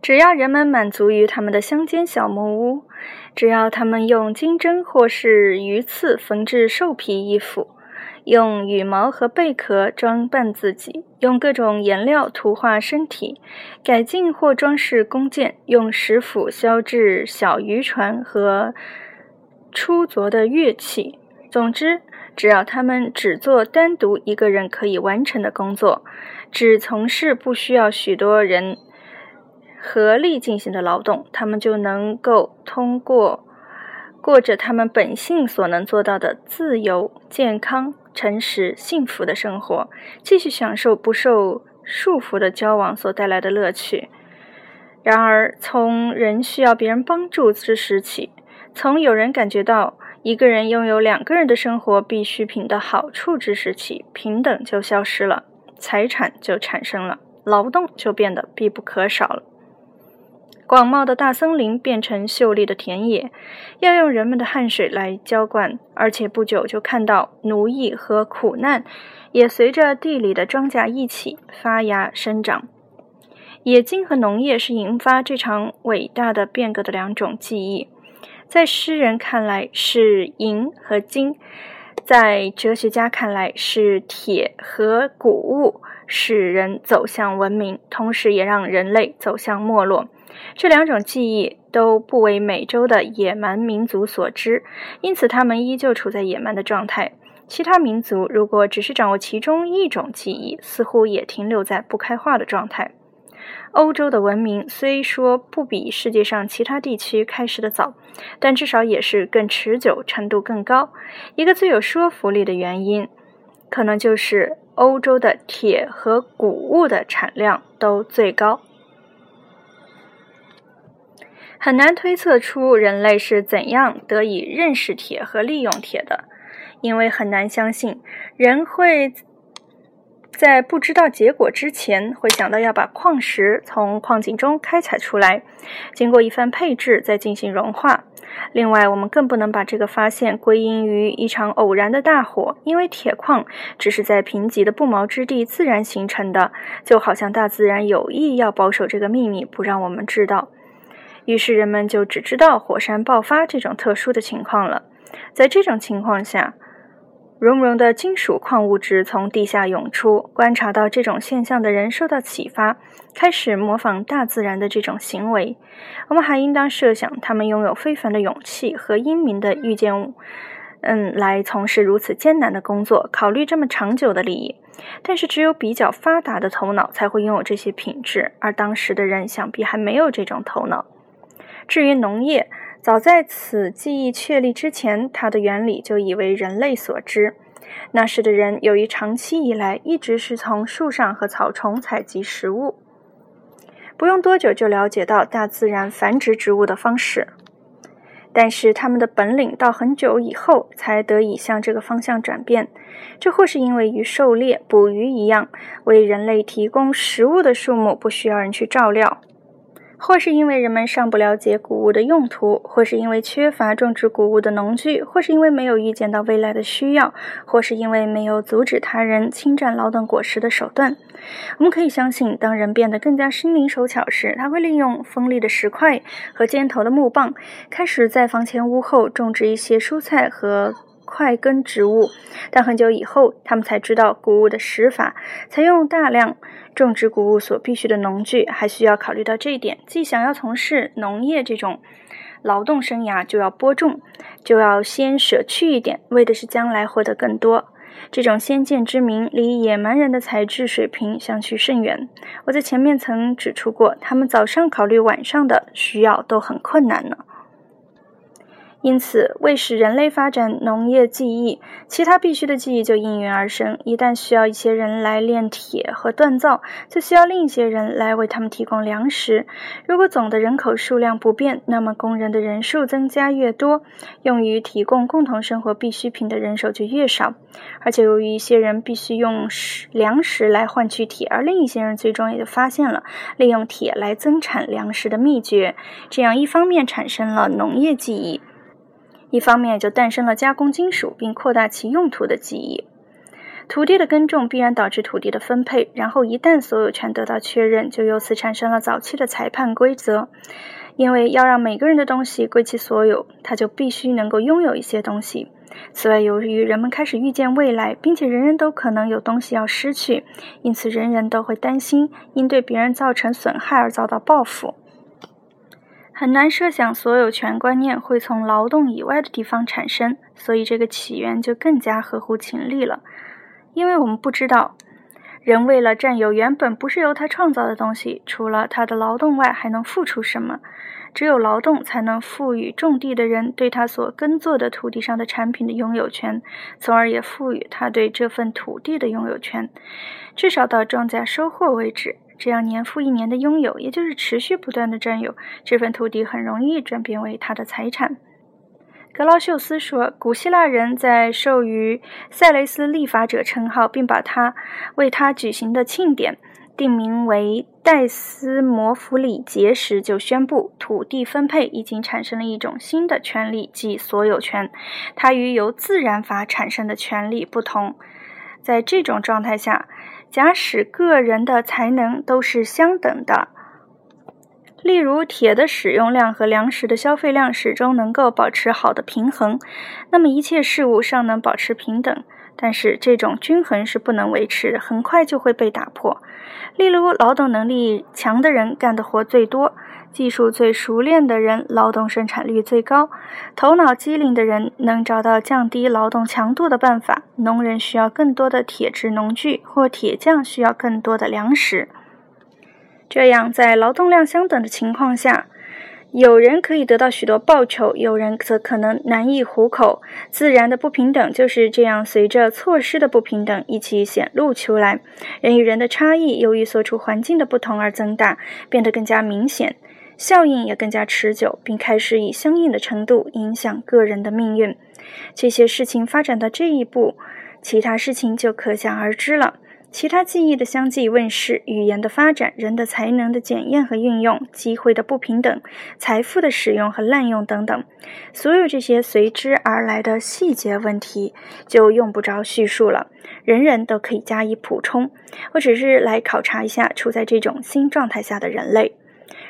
只要人们满足于他们的乡间小木屋，只要他们用金针或是鱼刺缝制兽皮衣服，用羽毛和贝壳装扮自己，用各种颜料涂画身体，改进或装饰弓箭，用石斧削制小渔船和粗拙的乐器。总之，只要他们只做单独一个人可以完成的工作，只从事不需要许多人。合力进行的劳动，他们就能够通过过着他们本性所能做到的自由、健康、诚实、幸福的生活，继续享受不受束缚的交往所带来的乐趣。然而，从人需要别人帮助之时起，从有人感觉到一个人拥有两个人的生活必需品的好处之时起，平等就消失了，财产就产生了，劳动就变得必不可少了。广袤的大森林变成秀丽的田野，要用人们的汗水来浇灌，而且不久就看到奴役和苦难也随着地里的庄稼一起发芽生长。冶金和农业是引发这场伟大的变革的两种技艺，在诗人看来是银和金，在哲学家看来是铁和谷物，使人走向文明，同时也让人类走向没落。这两种技艺都不为美洲的野蛮民族所知，因此他们依旧处在野蛮的状态。其他民族如果只是掌握其中一种技艺，似乎也停留在不开化的状态。欧洲的文明虽说不比世界上其他地区开始的早，但至少也是更持久、程度更高。一个最有说服力的原因，可能就是欧洲的铁和谷物的产量都最高。很难推测出人类是怎样得以认识铁和利用铁的，因为很难相信人会在不知道结果之前会想到要把矿石从矿井中开采出来，经过一番配置再进行融化。另外，我们更不能把这个发现归因于一场偶然的大火，因为铁矿只是在贫瘠的不毛之地自然形成的，就好像大自然有意要保守这个秘密，不让我们知道。于是人们就只知道火山爆发这种特殊的情况了。在这种情况下，熔融的金属矿物质从地下涌出。观察到这种现象的人受到启发，开始模仿大自然的这种行为。我们还应当设想，他们拥有非凡的勇气和英明的预见，嗯，来从事如此艰难的工作，考虑这么长久的利益。但是，只有比较发达的头脑才会拥有这些品质，而当时的人想必还没有这种头脑。至于农业，早在此记忆确立之前，它的原理就已为人类所知。那时的人由于长期以来一直是从树上和草丛采集食物，不用多久就了解到大自然繁殖植物的方式。但是他们的本领到很久以后才得以向这个方向转变。这或是因为与狩猎、捕鱼一样，为人类提供食物的树木不需要人去照料。或是因为人们尚不了解谷物的用途，或是因为缺乏种植谷物的农具，或是因为没有预见到未来的需要，或是因为没有阻止他人侵占劳动果实的手段。我们可以相信，当人变得更加心灵手巧时，他会利用锋利的石块和尖头的木棒，开始在房前屋后种植一些蔬菜和。块根植物，但很久以后，他们才知道谷物的食法。采用大量种植谷物所必需的农具，还需要考虑到这一点：既想要从事农业这种劳动生涯，就要播种，就要先舍去一点，为的是将来获得更多。这种先见之明，离野蛮人的才智水平相去甚远。我在前面曾指出过，他们早上考虑晚上的需要都很困难呢。因此，为使人类发展农业技艺，其他必须的技艺就应运而生。一旦需要一些人来炼铁和锻造，就需要另一些人来为他们提供粮食。如果总的人口数量不变，那么工人的人数增加越多，用于提供共同生活必需品的人手就越少。而且，由于一些人必须用食粮食来换取铁，而另一些人最终也就发现了利用铁来增产粮食的秘诀。这样，一方面产生了农业技艺。一方面就诞生了加工金属并扩大其用途的记忆。土地的耕种必然导致土地的分配，然后一旦所有权得到确认，就由此产生了早期的裁判规则。因为要让每个人的东西归其所有，他就必须能够拥有一些东西。此外，由于人们开始预见未来，并且人人都可能有东西要失去，因此人人都会担心因对别人造成损害而遭到报复。很难设想所有权观念会从劳动以外的地方产生，所以这个起源就更加合乎情理了。因为我们不知道，人为了占有原本不是由他创造的东西，除了他的劳动外，还能付出什么？只有劳动才能赋予种地的人对他所耕作的土地上的产品的拥有权，从而也赋予他对这份土地的拥有权，至少到庄稼收获为止。这样年复一年的拥有，也就是持续不断的占有这份土地，很容易转变为他的财产。格劳秀斯说，古希腊人在授予塞雷斯立法者称号，并把他为他举行的庆典定名为戴斯摩弗里节时，就宣布土地分配已经产生了一种新的权利，即所有权。它与由自然法产生的权利不同。在这种状态下，假使个人的才能都是相等的。例如，铁的使用量和粮食的消费量始终能够保持好的平衡，那么一切事物尚能保持平等。但是，这种均衡是不能维持，很快就会被打破。例如，劳动能力强的人干的活最多，技术最熟练的人劳动生产率最高，头脑机灵的人能找到降低劳动强度的办法。农人需要更多的铁制农具，或铁匠需要更多的粮食。这样，在劳动量相等的情况下，有人可以得到许多报酬，有人则可能难以糊口。自然的不平等就是这样随着措施的不平等一起显露出来。人与人的差异由于所处环境的不同而增大，变得更加明显，效应也更加持久，并开始以相应的程度影响个人的命运。这些事情发展到这一步，其他事情就可想而知了。其他记忆的相继问世，语言的发展，人的才能的检验和运用，机会的不平等，财富的使用和滥用等等，所有这些随之而来的细节问题，就用不着叙述了，人人都可以加以补充。我只是来考察一下处在这种新状态下的人类。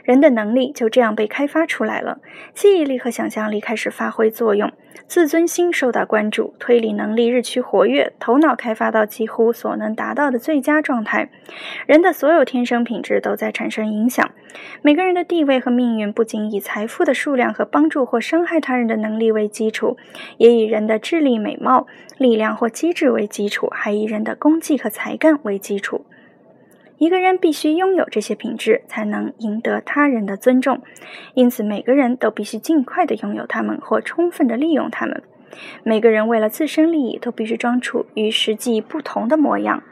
人的能力就这样被开发出来了，记忆力和想象力开始发挥作用，自尊心受到关注，推理能力日趋活跃，头脑开发到几乎所能达到的最佳状态。人的所有天生品质都在产生影响。每个人的地位和命运不仅以财富的数量和帮助或伤害他人的能力为基础，也以人的智力、美貌、力量或机智为基础，还以人的功绩和才干为基础。一个人必须拥有这些品质，才能赢得他人的尊重。因此，每个人都必须尽快的拥有他们，或充分的利用他们。每个人为了自身利益，都必须装出与实际不同的模样。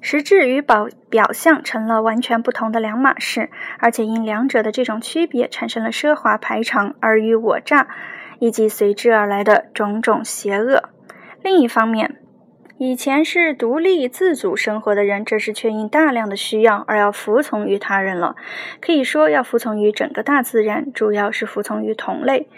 实质与表表象成了完全不同的两码事，而且因两者的这种区别，产生了奢华排场、尔虞我诈，以及随之而来的种种邪恶。另一方面，以前是独立自主生活的人，这时却因大量的需要而要服从于他人了。可以说，要服从于整个大自然，主要是服从于同类。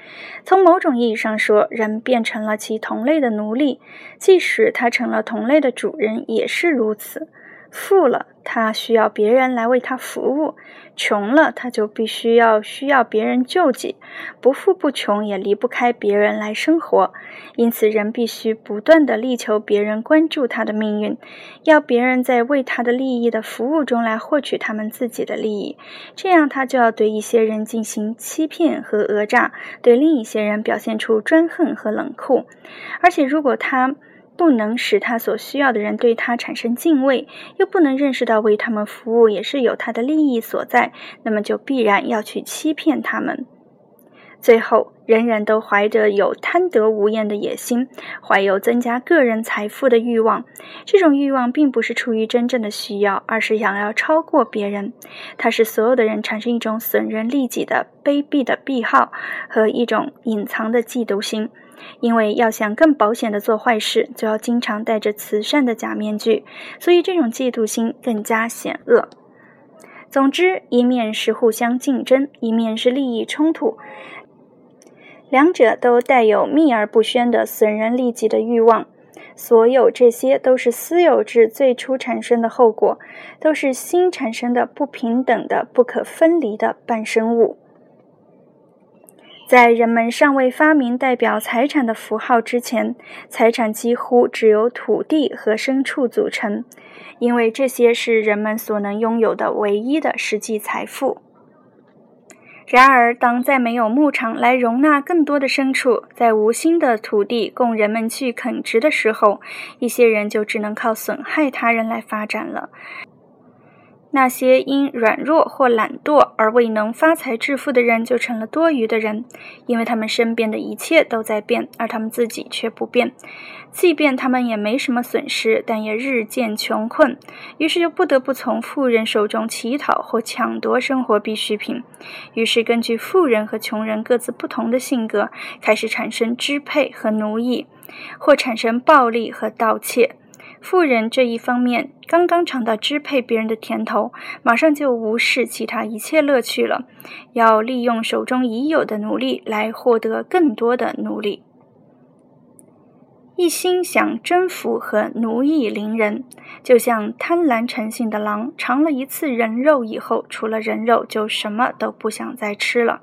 从某种意义上说，人变成了其同类的奴隶，即使他成了同类的主人，也是如此。富了，他需要别人来为他服务；穷了，他就必须要需要别人救济。不富不穷，也离不开别人来生活。因此，人必须不断地力求别人关注他的命运，要别人在为他的利益的服务中来获取他们自己的利益。这样，他就要对一些人进行欺骗和讹诈，对另一些人表现出专横和冷酷。而且，如果他，不能使他所需要的人对他产生敬畏，又不能认识到为他们服务也是有他的利益所在，那么就必然要去欺骗他们。最后，人人都怀着有贪得无厌的野心，怀有增加个人财富的欲望。这种欲望并不是出于真正的需要，而是想要超过别人。它使所有的人产生一种损人利己的卑鄙的癖好和一种隐藏的嫉妒心。因为要想更保险的做坏事，就要经常戴着慈善的假面具，所以这种嫉妒心更加险恶。总之，一面是互相竞争，一面是利益冲突，两者都带有秘而不宣的损人利己的欲望。所有这些都是私有制最初产生的后果，都是新产生的不平等的、不可分离的半生物。在人们尚未发明代表财产的符号之前，财产几乎只由土地和牲畜组成，因为这些是人们所能拥有的唯一的实际财富。然而，当再没有牧场来容纳更多的牲畜，在无心的土地供人们去垦殖的时候，一些人就只能靠损害他人来发展了。那些因软弱或懒惰而未能发财致富的人，就成了多余的人，因为他们身边的一切都在变，而他们自己却不变。即便他们也没什么损失，但也日渐穷困，于是就不得不从富人手中乞讨或抢夺生活必需品。于是，根据富人和穷人各自不同的性格，开始产生支配和奴役，或产生暴力和盗窃。富人这一方面刚刚尝到支配别人的甜头，马上就无视其他一切乐趣了，要利用手中已有的奴隶来获得更多的奴隶，一心想征服和奴役邻人，就像贪婪成性的狼，尝了一次人肉以后，除了人肉就什么都不想再吃了。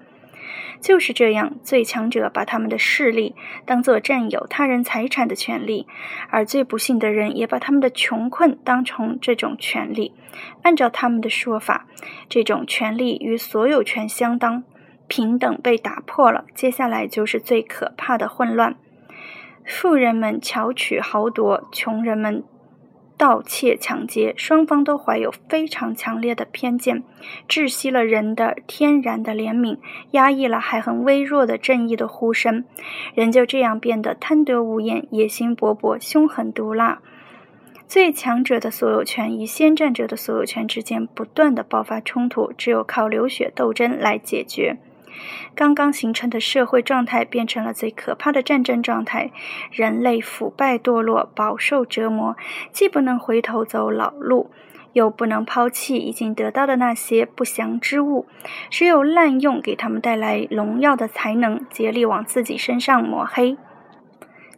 就是这样，最强者把他们的势力当作占有他人财产的权利，而最不幸的人也把他们的穷困当成这种权利。按照他们的说法，这种权利与所有权相当，平等被打破了。接下来就是最可怕的混乱：富人们巧取豪夺，穷人们。盗窃、抢劫，双方都怀有非常强烈的偏见，窒息了人的天然的怜悯，压抑了还很微弱的正义的呼声。人就这样变得贪得无厌、野心勃勃、凶狠毒辣。最强者的所有权与先占者的所有权之间不断的爆发冲突，只有靠流血斗争来解决。刚刚形成的社会状态变成了最可怕的战争状态，人类腐败堕落，饱受折磨，既不能回头走老路，又不能抛弃已经得到的那些不祥之物，只有滥用给他们带来荣耀的才能，竭力往自己身上抹黑，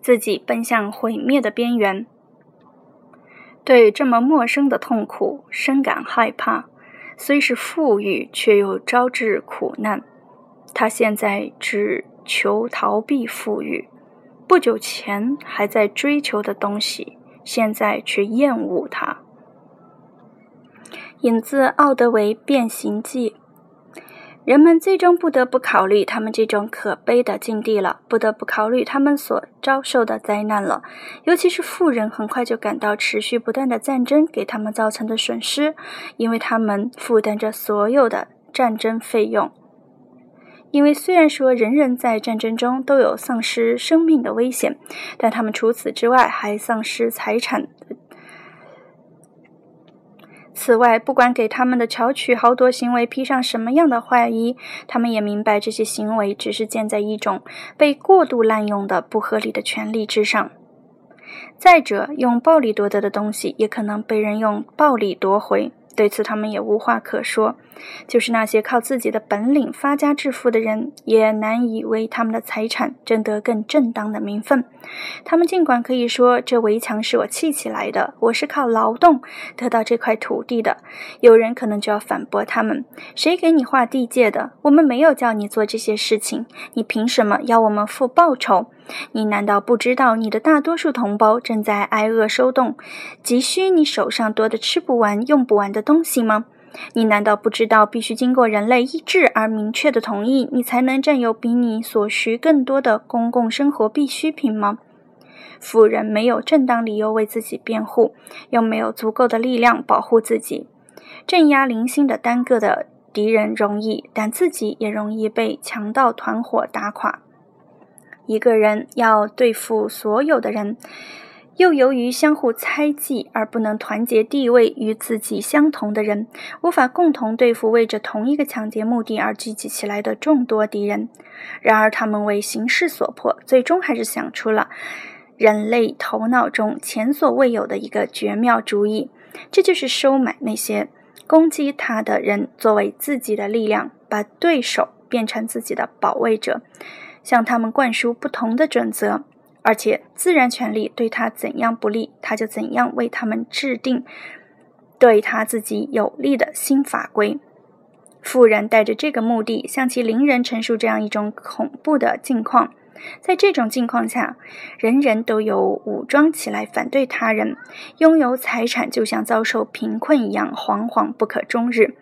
自己奔向毁灭的边缘。对这么陌生的痛苦深感害怕，虽是富裕，却又招致苦难。他现在只求逃避富裕，不久前还在追求的东西，现在却厌恶它。引自奥德维《变形记》，人们最终不得不考虑他们这种可悲的境地了，不得不考虑他们所遭受的灾难了。尤其是富人，很快就感到持续不断的战争给他们造成的损失，因为他们负担着所有的战争费用。因为虽然说人人在战争中都有丧失生命的危险，但他们除此之外还丧失财产。此外，不管给他们的巧取豪夺行为披上什么样的外衣，他们也明白这些行为只是建在一种被过度滥用的不合理的权利之上。再者，用暴力夺得的东西，也可能被人用暴力夺回。对此，他们也无话可说。就是那些靠自己的本领发家致富的人，也难以为他们的财产争得更正当的名分。他们尽管可以说这围墙是我砌起来的，我是靠劳动得到这块土地的，有人可能就要反驳他们：谁给你划地界的？我们没有叫你做这些事情，你凭什么要我们付报酬？你难道不知道你的大多数同胞正在挨饿受冻，急需你手上多的吃不完、用不完的东西吗？你难道不知道必须经过人类意志而明确的同意，你才能占有比你所需更多的公共生活必需品吗？富人没有正当理由为自己辩护，又没有足够的力量保护自己，镇压零星的单个的敌人容易，但自己也容易被强盗团伙打垮。一个人要对付所有的人。又由于相互猜忌而不能团结地位与自己相同的人，无法共同对付为着同一个抢劫目的而聚集起来的众多敌人。然而，他们为形势所迫，最终还是想出了人类头脑中前所未有的一个绝妙主意，这就是收买那些攻击他的人作为自己的力量，把对手变成自己的保卫者，向他们灌输不同的准则。而且自然权利对他怎样不利，他就怎样为他们制定对他自己有利的新法规。富人带着这个目的向其邻人陈述这样一种恐怖的境况。在这种境况下，人人都有武装起来反对他人，拥有财产就像遭受贫困一样，惶惶不可终日。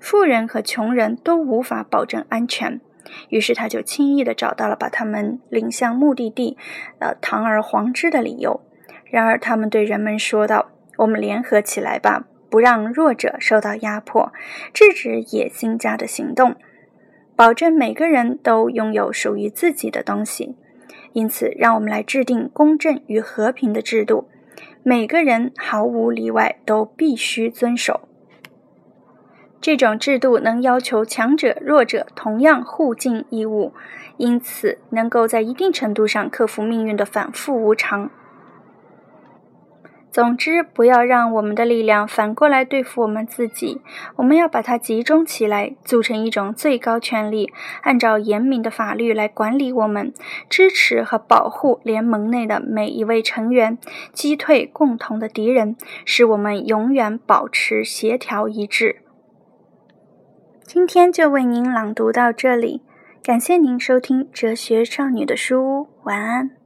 富人和穷人都无法保证安全，于是他就轻易地找到了把他们领向目的地，呃，堂而皇之的理由。然而，他们对人们说道：“我们联合起来吧，不让弱者受到压迫，制止野心家的行动。”保证每个人都拥有属于自己的东西，因此，让我们来制定公正与和平的制度，每个人毫无例外都必须遵守。这种制度能要求强者、弱者同样互尽义务，因此能够在一定程度上克服命运的反复无常。总之，不要让我们的力量反过来对付我们自己。我们要把它集中起来，组成一种最高权力，按照严明的法律来管理我们，支持和保护联盟内的每一位成员，击退共同的敌人，使我们永远保持协调一致。今天就为您朗读到这里，感谢您收听《哲学少女的书屋》，晚安。